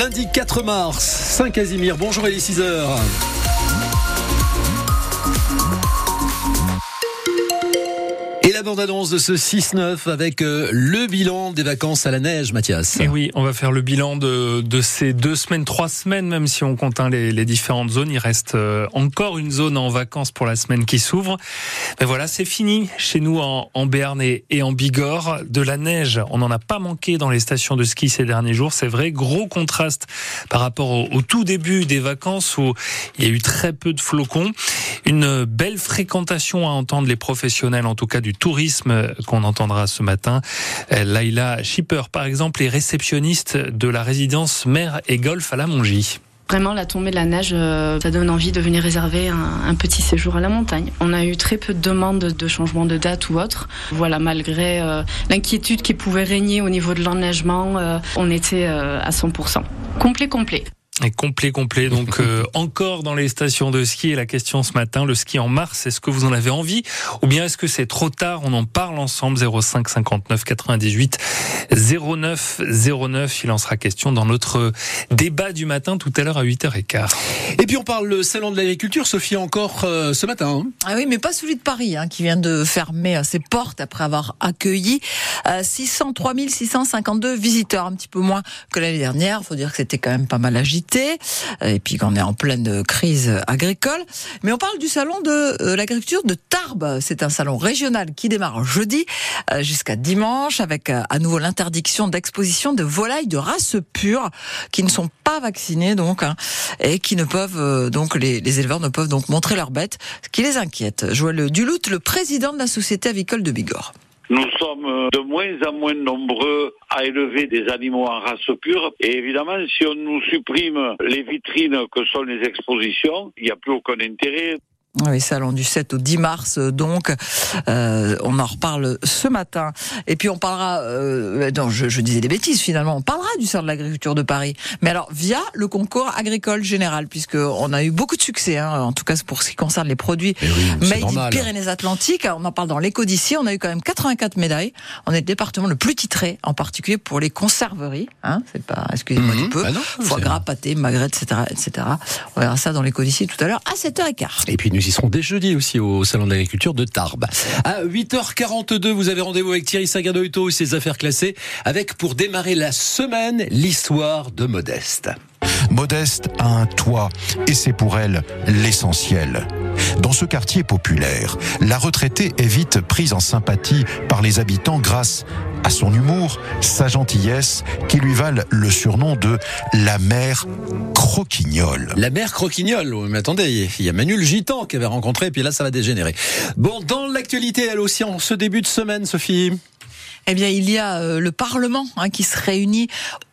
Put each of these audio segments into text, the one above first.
Lundi 4 mars, Saint-Casimir. Bonjour, il est 6 heures. La bande-annonce de ce 6-9 avec euh, le bilan des vacances à la neige, Mathias. Et oui, on va faire le bilan de, de ces deux semaines, trois semaines, même si on compte hein, les, les, différentes zones. Il reste euh, encore une zone en vacances pour la semaine qui s'ouvre. Mais voilà, c'est fini chez nous en, en Béarn et, en Bigorre. De la neige, on n'en a pas manqué dans les stations de ski ces derniers jours. C'est vrai, gros contraste par rapport au, au, tout début des vacances où il y a eu très peu de flocons. Une belle fréquentation à entendre les professionnels, en tout cas du tourisme qu'on entendra ce matin. Laila Schipper, par exemple, est réceptionniste de la résidence mer et golf à la Mongie. Vraiment, la tombée de la neige, ça donne envie de venir réserver un, petit séjour à la montagne. On a eu très peu de demandes de changement de date ou autre. Voilà, malgré euh, l'inquiétude qui pouvait régner au niveau de l'enneigement, euh, on était euh, à 100%. Complet, complet. Et complet, complet. Donc euh, encore dans les stations de ski. Et la question ce matin, le ski en mars, est-ce que vous en avez envie ou bien est-ce que c'est trop tard? On en parle ensemble. 05 59 98 09 09. Il en sera question dans notre débat du matin tout à l'heure à 8h15. Et puis on parle le salon de l'agriculture, Sophie, encore euh, ce matin. Hein ah oui, mais pas celui de Paris, hein, qui vient de fermer ses portes après avoir accueilli euh, 603 652 visiteurs, un petit peu moins que l'année dernière. Il faut dire que c'était quand même pas mal agité et puis qu'on est en pleine crise agricole. Mais on parle du salon de euh, l'agriculture de Tarbes. C'est un salon régional qui démarre jeudi euh, jusqu'à dimanche avec euh, à nouveau l'interdiction d'exposition de volailles de race pure qui ne sont pas vaccinées donc hein, et qui ne peuvent donc les, les, éleveurs ne peuvent donc montrer leurs bêtes, ce qui les inquiète. Joël Duluth, le président de la société avicole de Bigorre. Nous sommes de moins en moins nombreux à élever des animaux en race pure. Et évidemment, si on nous supprime les vitrines que sont les expositions, il n'y a plus aucun intérêt. Oui, salon du 7 au 10 mars, donc euh, on en reparle ce matin. Et puis on parlera, euh, non, je, je, disais des bêtises finalement, on parlera du salon de l'agriculture de Paris, mais alors via le concours agricole général, puisque on a eu beaucoup de succès, hein, en tout cas pour ce qui concerne les produits Eh oui, made. Pyrénées-Atlantiques. On en parle dans l'éco d'ici, on a eu quand même 84 médailles. On est le département le plus titré, en particulier pour les conserveries. Hein, c'est pas, excusez-moi Mhm. du peu, Ah non, foie gras, pâté, magret, etc., etc. On verra ça dans l'éco d'ici tout à l'heure à 7h15. Et puis nous y serons dès jeudi aussi au Salon de de Tarbes. À 8h42, vous avez rendez-vous avec Thierry Sagadoito et ses affaires classées, avec pour démarrer la semaine l'histoire de Modeste. Modeste a un toit et c'est pour elle l'essentiel. Dans ce quartier populaire, la retraitée est vite prise en sympathie par les habitants grâce à son humour, sa gentillesse, qui lui valent le surnom de la mère croquignole. La mère croquignole. Mais attendez, il y a Manu le Gitan qui avait rencontré, et puis là, ça va dégénérer. Bon, dans l'actualité, elle aussi, en ce début de semaine, Sophie. Eh bien, il y a euh, le Parlement hein, qui se réunit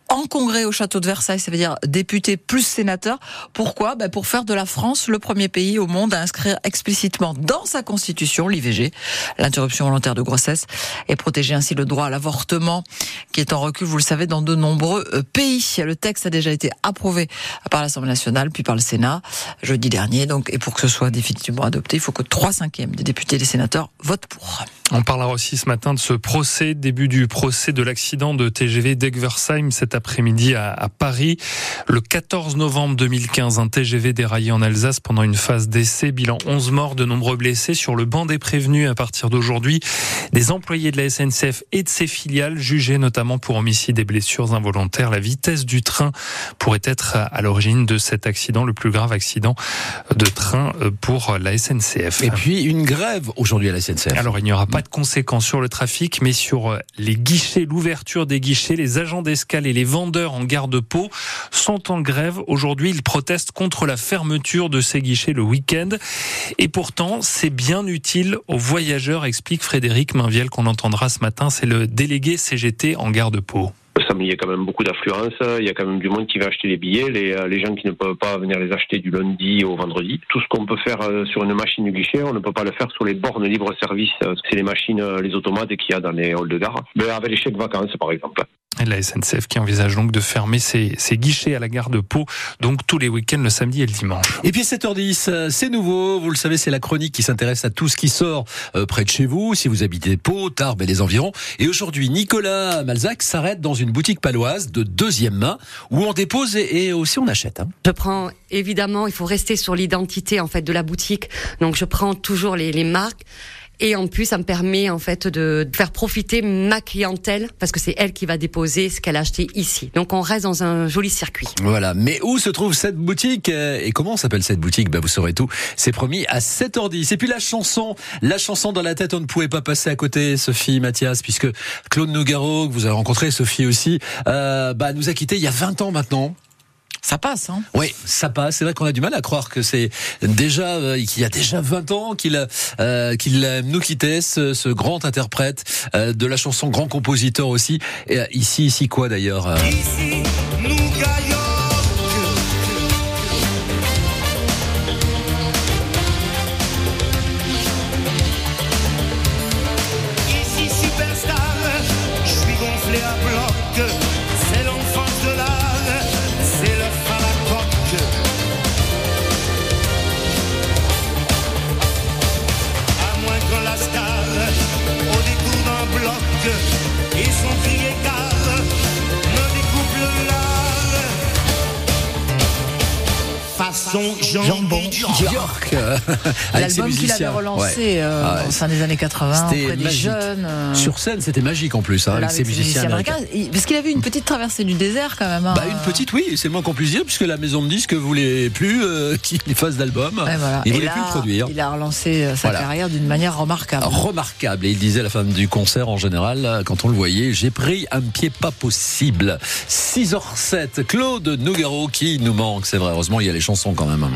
en congrès au château de Versailles, ça veut dire députés plus sénateurs. Pourquoi? Ben Pour faire de la France le premier pays au monde à inscrire explicitement dans sa constitution l'IVG, l'interruption volontaire de grossesse, et protéger ainsi le droit à l'avortement, qui est en recul, vous le savez, dans de nombreux euh, pays. Le texte a déjà été approuvé par l'Assemblée nationale, puis par le Sénat jeudi dernier. Donc, et pour que ce soit définitivement adopté, il faut que trois cinquièmes des députés et des sénateurs votent pour. On parlera aussi ce matin de ce procès, début du procès de l'accident de TGV d'Egversheim cet après-midi à, à, Paris. Le 14 novembre 2015, un TGV déraillé en Alsace pendant une phase d'essai. Bilan 11 morts, de nombreux blessés. Sur le banc des prévenus à partir d'aujourd'hui, des employés de la SNCF et de ses filiales jugés notamment pour homicide et blessures involontaires. La vitesse du train pourrait être à l'origine de cet accident, le plus grave accident de train pour la SNCF. Et puis une grève aujourd'hui à la SNCF. Alors il n'y aura pas de conséquences sur le trafic, mais sur les guichets, l'ouverture des guichets, les agents d'escale et les vendeurs en garde-peau sont en grève. Aujourd'hui, ils protestent contre la fermeture de ces guichets le week-end. Et pourtant, c'est bien utile aux voyageurs, explique Frédéric Mainviel qu'on entendra ce matin. C'est le délégué CGT en garde-peau. Il y a quand même beaucoup d'affluence. Il y a quand même du monde qui va acheter les billets. Les, euh, les gens qui ne peuvent pas venir les acheter du lundi au vendredi. Tout ce qu'on peut faire euh, sur une machine du guichet, on ne peut pas le faire sur les bornes libre-service. C'est les machines, euh, les automates qu'il y a dans les halls de gare. Mais avec les chèques vacances, par exemple. Et la SNCF qui envisage donc de fermer ses, ses, guichets à la gare de Pau, donc tous les week-ends, le samedi et le dimanche. Et puis 7h10, c'est nouveau, vous le savez, c'est la chronique qui s'intéresse à tout ce qui sort près de chez vous, si vous habitez Pau, Tarbes et les environs. Et aujourd'hui, Nicolas Malzac s'arrête dans une une boutique paloise de deuxième main où on dépose et, aussi on achète. Hein. Je prends évidemment, il faut rester sur l'identité en fait de la boutique. Donc je prends toujours les, les marques. Et en plus, ça me permet en fait de faire profiter ma clientèle parce que c'est elle qui va déposer ce qu'elle a acheté ici. Donc on reste dans un joli circuit. Voilà. Mais où se trouve cette boutique euh, et comment s'appelle cette boutique? Bah vous saurez tout. C'est promis à 7h10. Et puis la chanson, la chanson dans la tête, on ne pouvait pas passer à côté, Sophie Mathias, puisque Claude Nougaro, que vous avez rencontré, Sophie aussi, euh, bah nous a quitté il y a 20 ans maintenant. Ça passe, hein Oui, ça passe. C'est vrai qu'on a du mal à croire que c'est déjà euh, qu'il y a déjà 20 ans qu'il euh, qu'il nous quittait, ce, ce grand interprète euh, de la chanson, grand compositeur aussi. Et, euh, ici, ici quoi d'ailleurs euh Ici, nous gagnons. Ici, superstar, je suis gonflé à bloc. D'un bloc, Façon jambon. York, avec ses L'album qu'il avait relancé Ouais. euh, Ah ouais, au fin des années 80 C'était auprès des jeunes. euh, Sur scène, c'était magique en plus, hein, voilà, avec ses musiciens américains. Parce qu'il avait une petite traversée du désert quand même. hein. Bah une petite oui, c'est le moins qu'on puisse dire puisque la maison de disques voulait plus euh, qu'il fasse d'album. Voilà. Il Et voulait là, plus le produire. Il a relancé euh, sa Voilà. carrière d'une manière remarquable. Remarquable. Et il disait à la fin du concert en général, quand on le voyait, j'ai pris un pied pas possible. 6h07, Claude Nougaro qui nous manque, c'est vrai. Heureusement, il y a les chansons quand même.